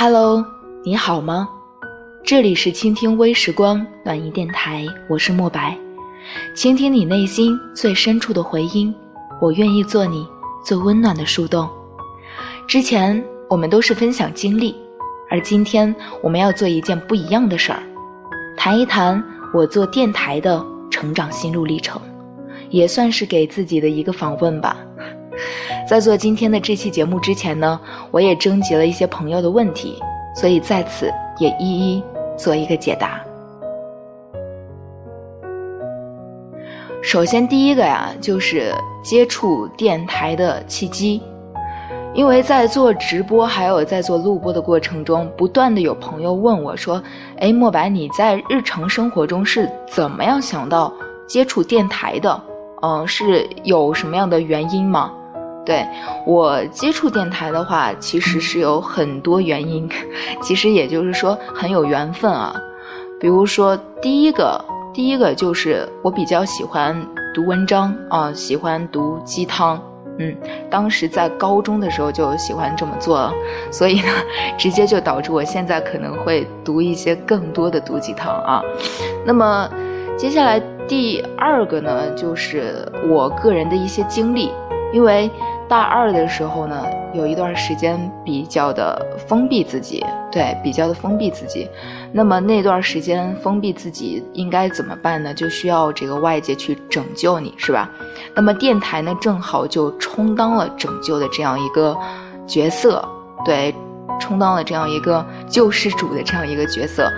Hello，你好吗？这里是倾听微时光暖音电台，我是莫白，倾听你内心最深处的回音，我愿意做你最温暖的树洞。之前我们都是分享经历，而今天我们要做一件不一样的事儿，谈一谈我做电台的成长心路历程，也算是给自己的一个访问吧。在做今天的这期节目之前呢，我也征集了一些朋友的问题，所以在此也一一做一个解答。首先，第一个呀，就是接触电台的契机，因为在做直播还有在做录播的过程中，不断的有朋友问我说：“哎，莫白，你在日常生活中是怎么样想到接触电台的？嗯，是有什么样的原因吗？”对我接触电台的话，其实是有很多原因，其实也就是说很有缘分啊。比如说第一个，第一个就是我比较喜欢读文章啊，喜欢读鸡汤。嗯，当时在高中的时候就喜欢这么做，所以呢，直接就导致我现在可能会读一些更多的毒鸡汤啊。那么接下来第二个呢，就是我个人的一些经历，因为。大二的时候呢，有一段时间比较的封闭自己，对，比较的封闭自己。那么那段时间封闭自己应该怎么办呢？就需要这个外界去拯救你，是吧？那么电台呢，正好就充当了拯救的这样一个角色，对，充当了这样一个救世主的这样一个角色。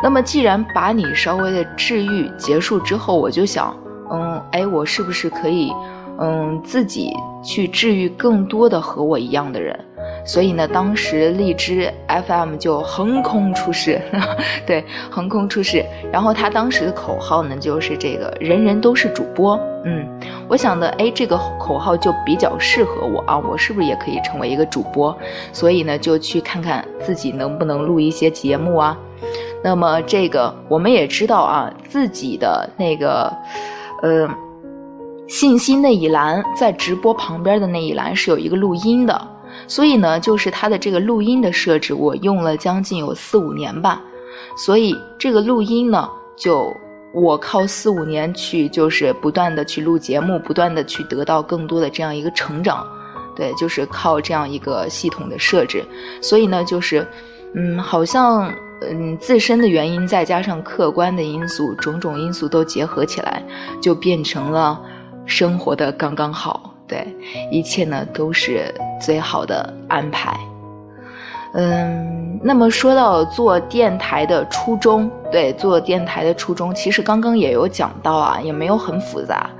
那么既然把你稍微的治愈结束之后，我就想，嗯，哎，我是不是可以？嗯，自己去治愈更多的和我一样的人，所以呢，当时荔枝 FM 就横空出世，对，横空出世。然后他当时的口号呢，就是这个“人人都是主播”。嗯，我想的，哎，这个口号就比较适合我啊，我是不是也可以成为一个主播？所以呢，就去看看自己能不能录一些节目啊。那么这个我们也知道啊，自己的那个，呃。信息那一栏在直播旁边的那一栏是有一个录音的，所以呢，就是它的这个录音的设置，我用了将近有四五年吧。所以这个录音呢，就我靠四五年去，就是不断的去录节目，不断的去得到更多的这样一个成长。对，就是靠这样一个系统的设置。所以呢，就是，嗯，好像嗯自身的原因再加上客观的因素，种种因素都结合起来，就变成了。生活的刚刚好，对，一切呢都是最好的安排。嗯，那么说到做电台的初衷，对，做电台的初衷，其实刚刚也有讲到啊，也没有很复杂，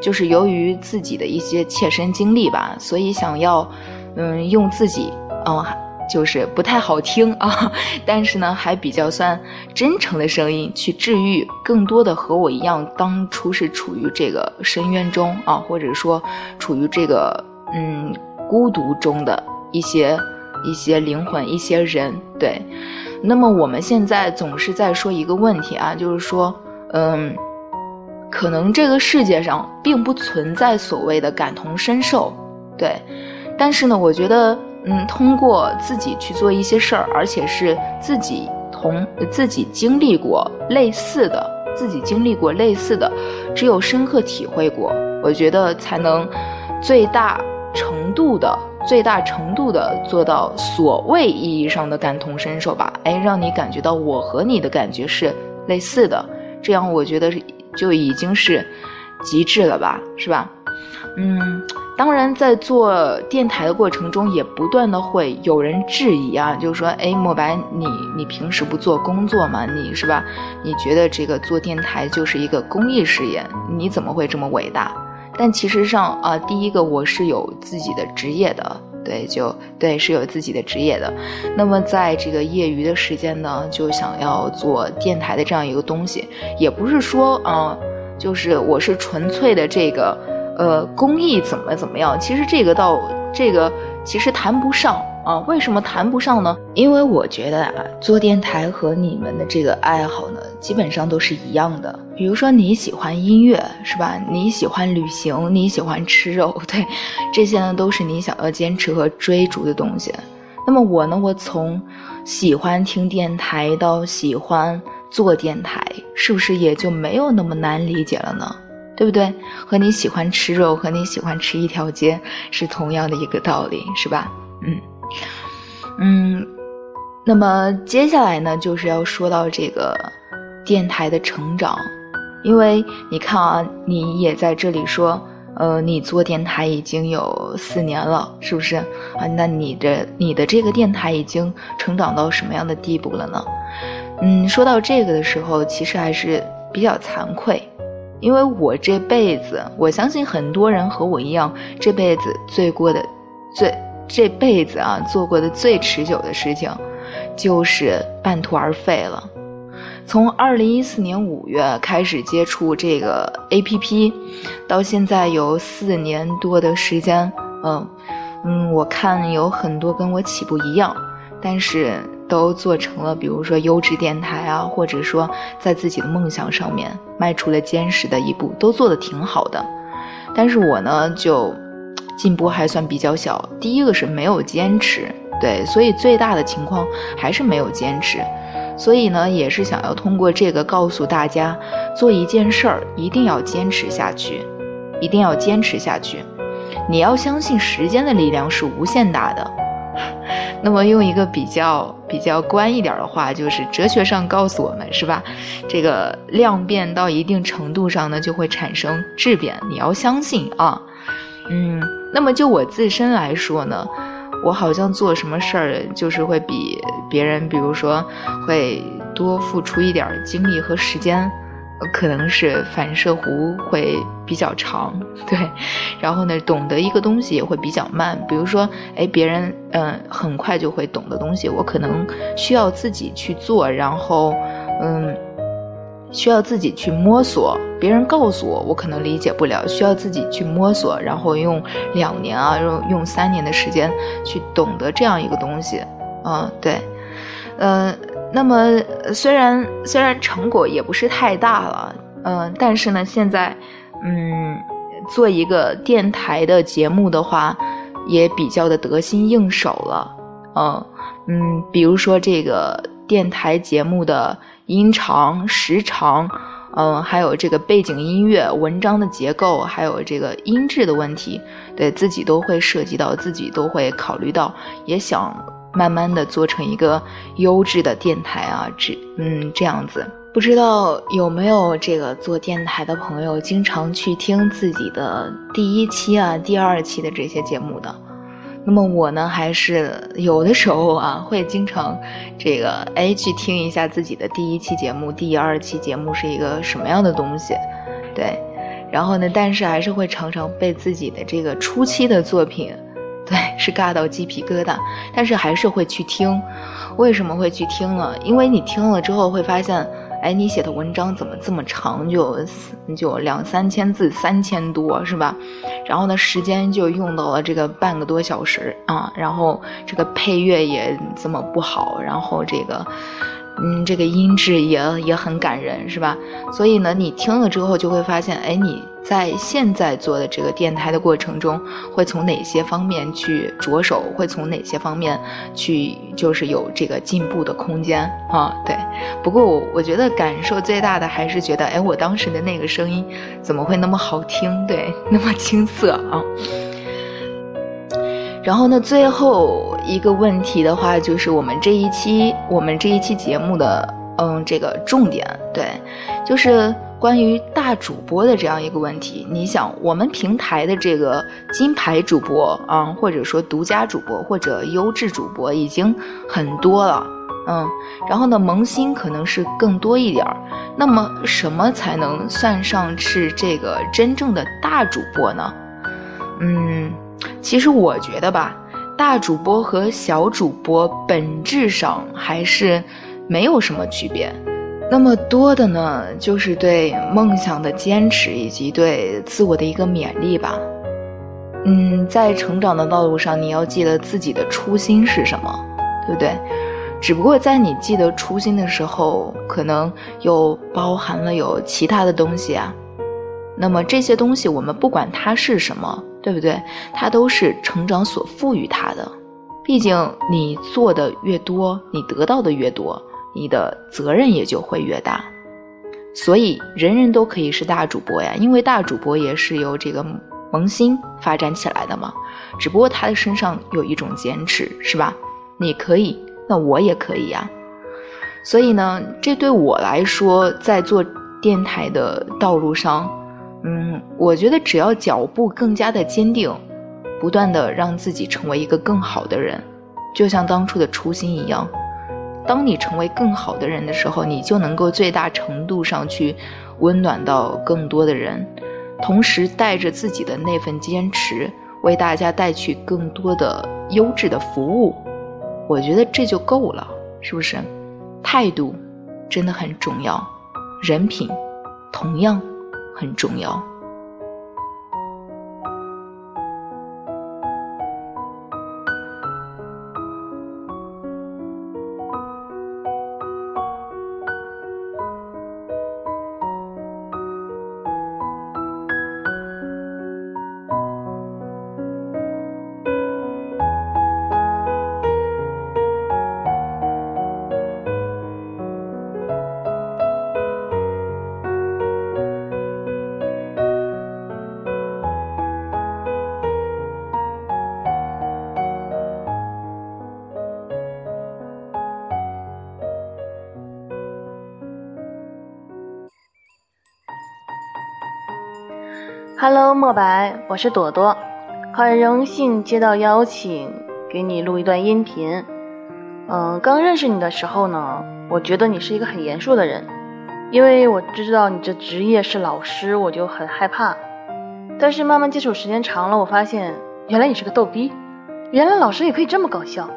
就是由于自己的一些切身经历吧，所以想要，嗯，用自己，嗯。就是不太好听啊，但是呢，还比较算真诚的声音，去治愈更多的和我一样当初是处于这个深渊中啊，或者说处于这个嗯孤独中的一些一些灵魂、一些人。对，那么我们现在总是在说一个问题啊，就是说，嗯，可能这个世界上并不存在所谓的感同身受，对，但是呢，我觉得。嗯，通过自己去做一些事儿，而且是自己同自己经历过类似的，自己经历过类似的，只有深刻体会过，我觉得才能最大程度的、最大程度的做到所谓意义上的感同身受吧。哎，让你感觉到我和你的感觉是类似的，这样我觉得就已经是极致了吧，是吧？嗯。当然，在做电台的过程中，也不断的会有人质疑啊，就是说，哎，莫白，你你平时不做工作吗？你是吧？你觉得这个做电台就是一个公益事业，你怎么会这么伟大？但其实上啊，第一个我是有自己的职业的，对，就对，是有自己的职业的。那么在这个业余的时间呢，就想要做电台的这样一个东西，也不是说啊，就是我是纯粹的这个。呃，公益怎么怎么样？其实这个倒，这个其实谈不上啊。为什么谈不上呢？因为我觉得啊，做电台和你们的这个爱好呢，基本上都是一样的。比如说你喜欢音乐，是吧？你喜欢旅行，你喜欢吃肉，对，这些呢都是你想要坚持和追逐的东西。那么我呢，我从喜欢听电台到喜欢做电台，是不是也就没有那么难理解了呢？对不对？和你喜欢吃肉和你喜欢吃一条街是同样的一个道理，是吧？嗯嗯。那么接下来呢，就是要说到这个电台的成长，因为你看啊，你也在这里说，呃，你做电台已经有四年了，是不是啊？那你的你的这个电台已经成长到什么样的地步了呢？嗯，说到这个的时候，其实还是比较惭愧，因为我这辈子，我相信很多人和我一样，这辈子最过的最这辈子啊做过的最持久的事情。就是半途而废了。从二零一四年五月开始接触这个 A P P，到现在有四年多的时间。嗯嗯，我看有很多跟我起步一样，但是都做成了，比如说优质电台啊，或者说在自己的梦想上面迈出了坚实的一步，都做得挺好的。但是我呢，就进步还算比较小。第一个是没有坚持。对，所以最大的情况还是没有坚持，所以呢，也是想要通过这个告诉大家，做一件事儿一定要坚持下去，一定要坚持下去。你要相信时间的力量是无限大的。那么用一个比较比较官一点的话，就是哲学上告诉我们，是吧？这个量变到一定程度上呢，就会产生质变。你要相信啊，嗯。那么就我自身来说呢。我好像做什么事儿，就是会比别人，比如说，会多付出一点精力和时间，可能是反射弧会比较长，对。然后呢，懂得一个东西也会比较慢。比如说，哎，别人嗯很快就会懂的东西，我可能需要自己去做，然后嗯。需要自己去摸索，别人告诉我，我可能理解不了，需要自己去摸索，然后用两年啊，用用三年的时间去懂得这样一个东西，嗯，对，嗯，那么虽然虽然成果也不是太大了，嗯，但是呢，现在，嗯，做一个电台的节目的话，也比较的得心应手了，嗯嗯，比如说这个电台节目的。音长、时长，嗯，还有这个背景音乐、文章的结构，还有这个音质的问题，对自己都会涉及到，自己都会考虑到，也想慢慢的做成一个优质的电台啊，这嗯这样子。不知道有没有这个做电台的朋友，经常去听自己的第一期啊、第二期的这些节目的？那么我呢，还是有的时候啊，会经常，这个哎去听一下自己的第一期节目、第二期节目是一个什么样的东西，对，然后呢，但是还是会常常被自己的这个初期的作品，对，是尬到鸡皮疙瘩，但是还是会去听，为什么会去听呢？因为你听了之后会发现。哎，你写的文章怎么这么长？就就两三千字，三千多是吧？然后呢，时间就用到了这个半个多小时啊。然后这个配乐也这么不好，然后这个。嗯，这个音质也也很感人，是吧？所以呢，你听了之后就会发现，哎，你在现在做的这个电台的过程中，会从哪些方面去着手？会从哪些方面去，就是有这个进步的空间啊？对。不过我我觉得感受最大的还是觉得，哎，我当时的那个声音怎么会那么好听？对，那么青涩啊。然后呢，最后一个问题的话，就是我们这一期我们这一期节目的嗯这个重点，对，就是关于大主播的这样一个问题。你想，我们平台的这个金牌主播啊，或者说独家主播或者优质主播已经很多了，嗯，然后呢，萌新可能是更多一点儿。那么，什么才能算上是这个真正的大主播呢？嗯。其实我觉得吧，大主播和小主播本质上还是没有什么区别。那么多的呢，就是对梦想的坚持以及对自我的一个勉励吧。嗯，在成长的道路上，你要记得自己的初心是什么，对不对？只不过在你记得初心的时候，可能又包含了有其他的东西啊。那么这些东西，我们不管它是什么。对不对？它都是成长所赋予它的，毕竟你做的越多，你得到的越多，你的责任也就会越大。所以人人都可以是大主播呀，因为大主播也是由这个萌新发展起来的嘛。只不过他的身上有一种坚持，是吧？你可以，那我也可以呀。所以呢，这对我来说，在做电台的道路上，嗯，我觉得只要脚步更加的坚定，不断的让自己成为一个更好的人，就像当初的初心一样。当你成为更好的人的时候，你就能够最大程度上去温暖到更多的人，同时带着自己的那份坚持，为大家带去更多的优质的服务。我觉得这就够了，是不是？态度真的很重要，人品同样很重要。Hello，莫白，我是朵朵，很荣幸接到邀请，给你录一段音频。嗯，刚认识你的时候呢，我觉得你是一个很严肃的人，因为我知道你这职业是老师，我就很害怕。但是慢慢接触时间长了，我发现原来你是个逗逼，原来老师也可以这么搞笑。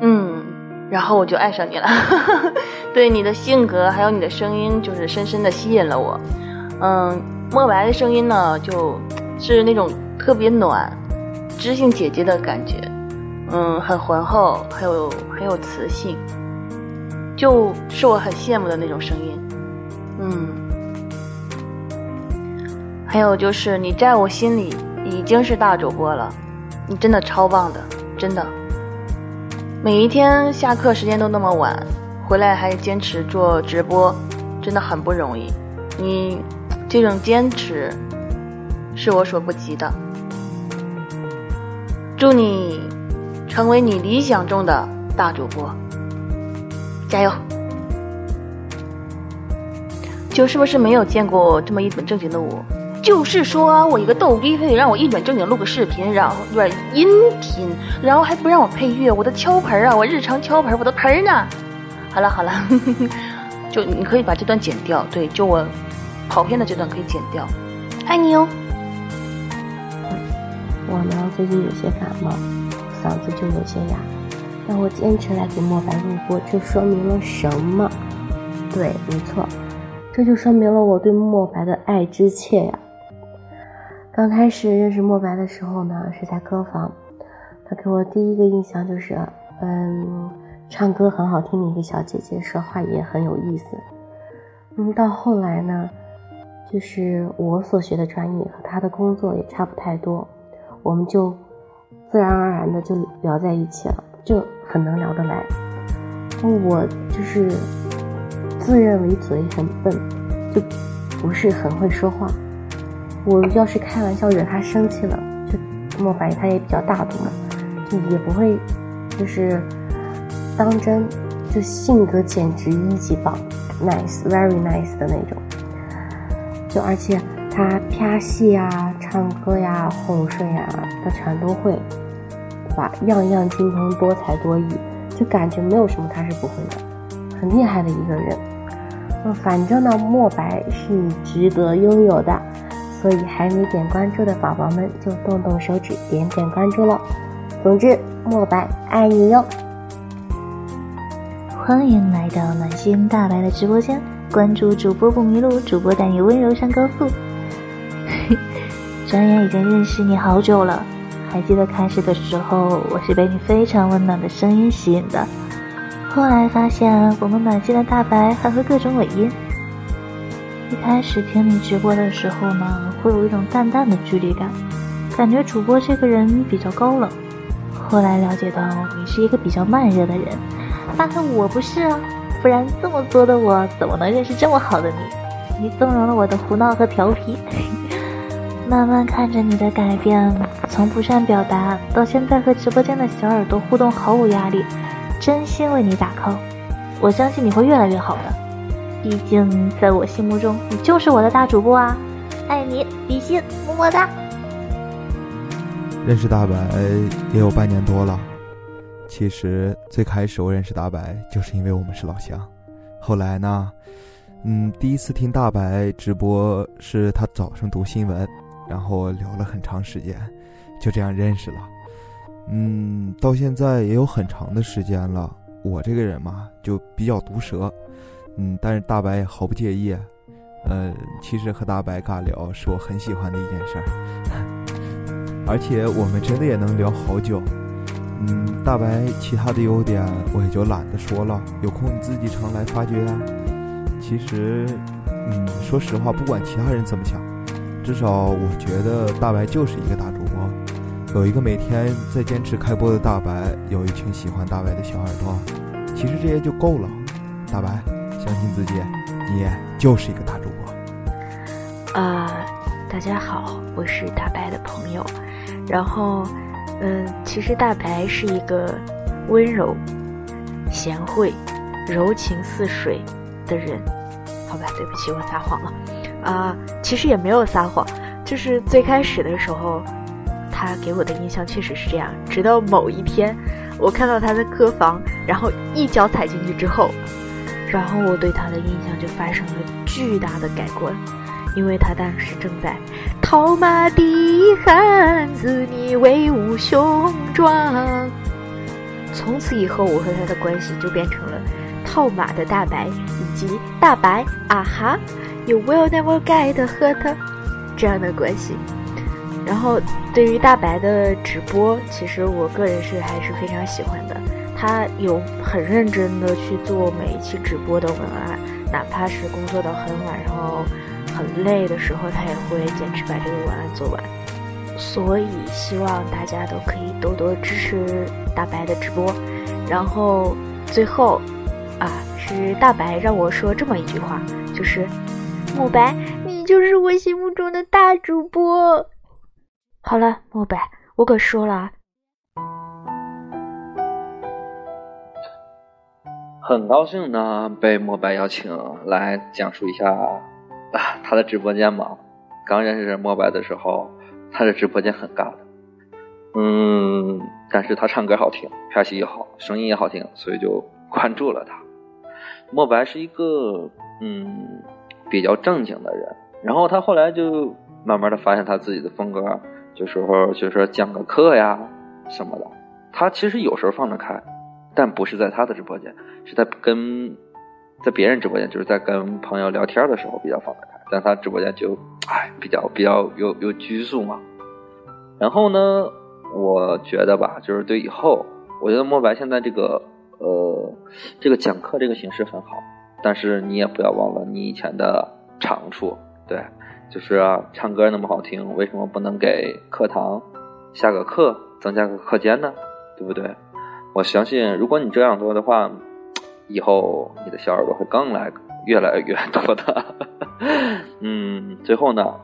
嗯，然后我就爱上你了，对你的性格还有你的声音，就是深深的吸引了我。嗯。莫白的声音呢，就是那种特别暖、知性姐姐的感觉，嗯，很浑厚，还有很有磁性，就是我很羡慕的那种声音，嗯。还有就是你在我心里已经是大主播了，你真的超棒的，真的。每一天下课时间都那么晚，回来还坚持做直播，真的很不容易，你。这种坚持是我所不及的。祝你成为你理想中的大主播，加油！就是不是没有见过这么一本正经的我？就是说我一个逗逼，非得让我一本正经录个视频，然后对音频，然后还不让我配乐，我的敲盆啊，我日常敲盆，我的盆呢？好了好了，就你可以把这段剪掉。对，就我。跑偏的这段可以剪掉，爱你哦。我呢最近有些感冒，嗓子就有些哑，但我坚持来给莫白录播，这说明了什么？对，没错，这就说明了我对莫白的爱之切呀。刚开始认识莫白的时候呢，是在歌房，他给我第一个印象就是，嗯，唱歌很好听的一个小姐姐，说话也很有意思。嗯，到后来呢。就是我所学的专业和他的工作也差不太多，我们就自然而然的就聊在一起了，就很能聊得来。我就是自认为嘴很笨，就不是很会说话。我要是开玩笑惹他生气了，就莫白他也比较大度嘛，就也不会就是当真，就性格简直一级棒，nice，very nice 的那种。就而且他拍戏呀、唱歌呀、哄睡呀，他全都会，对吧？样样精通，多才多艺，就感觉没有什么他是不会的，很厉害的一个人。嗯，反正呢，墨白是值得拥有的，所以还没点关注的宝宝们就动动手指点点关注喽。总之，墨白爱你哟！欢迎来到暖心大白的直播间。关注主播不迷路，主播带你温柔上高速。转眼已经认识你好久了，还记得开始的时候，我是被你非常温暖的声音吸引的。后来发现我们暖心的大白还会各种尾音。一开始听你直播的时候呢，会有一种淡淡的距离感，感觉主播这个人比较高冷。后来了解到你是一个比较慢热的人，发现我不是啊，不然这么作的我怎么能认识这么好的你？你纵容了我的胡闹和调皮，慢慢看着你的改变，从不善表达到现在和直播间的小耳朵互动毫无压力，真心为你打 call，我相信你会越来越好的，毕竟在我心目中你就是我的大主播啊，爱你，比心，么么哒。认识大白也有半年多了。其实最开始我认识大白，就是因为我们是老乡。后来呢，嗯，第一次听大白直播是他早上读新闻，然后聊了很长时间，就这样认识了。嗯，到现在也有很长的时间了。我这个人嘛，就比较毒舌，嗯，但是大白也毫不介意。呃，其实和大白尬聊是我很喜欢的一件事儿。而且我们真的也能聊好久，嗯，大白其他的优点我也就懒得说了，有空你自己常来发掘呀。其实，嗯，说实话，不管其他人怎么想，至少我觉得大白就是一个大主播，有一个每天在坚持开播的大白，有一群喜欢大白的小耳朵，其实这些就够了。大白，相信自己，你就是一个大主播。啊，大家好，我是大白的朋友。然后，嗯，其实大白是一个温柔、贤惠、柔情似水的人。好吧，对不起，我撒谎了。啊，其实也没有撒谎，就是最开始的时候，他给我的印象确实是这样。直到某一天，我看到他的客房，然后一脚踩进去之后，然后我对他的印象就发生了巨大的改观。因为他当时正在套马的汉子，你威武雄壮。从此以后，我和他的关系就变成了套马的大白以及大白啊哈，You will never get hurt 这样的关系。然后，对于大白的直播，其实我个人是还是非常喜欢的。他有很认真的去做每一期直播的文案，哪怕是工作到很晚，然后。很累的时候，他也会坚持把这个文案做完。所以希望大家都可以多多支持大白的直播。然后最后，啊，是大白让我说这么一句话，就是莫白，你就是我心目中的大主播。好了，莫白，我可说了啊。很高兴呢，被莫白邀请来讲述一下。他的直播间嘛，刚认识莫白的时候，他的直播间很尬的，嗯，但是他唱歌好听，拍戏也好，声音也好听，所以就关注了他。莫白是一个嗯比较正经的人，然后他后来就慢慢的发现他自己的风格，就说就说讲个课呀什么的，他其实有时候放得开，但不是在他的直播间，是在跟。在别人直播间，就是在跟朋友聊天的时候比较放得开，但他直播间就，哎，比较比较有有拘束嘛。然后呢，我觉得吧，就是对以后，我觉得莫白现在这个呃这个讲课这个形式很好，但是你也不要忘了你以前的长处，对，就是唱歌那么好听，为什么不能给课堂下个课，增加个课间呢？对不对？我相信，如果你这样做的话。以后你的小耳朵会更来越来越 多的，嗯，最后呢，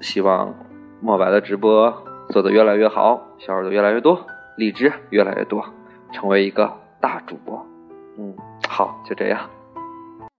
希望墨白的直播做得越来越好，小耳朵越来越多，荔枝越来越多，成为一个大主播。嗯，好，就这样。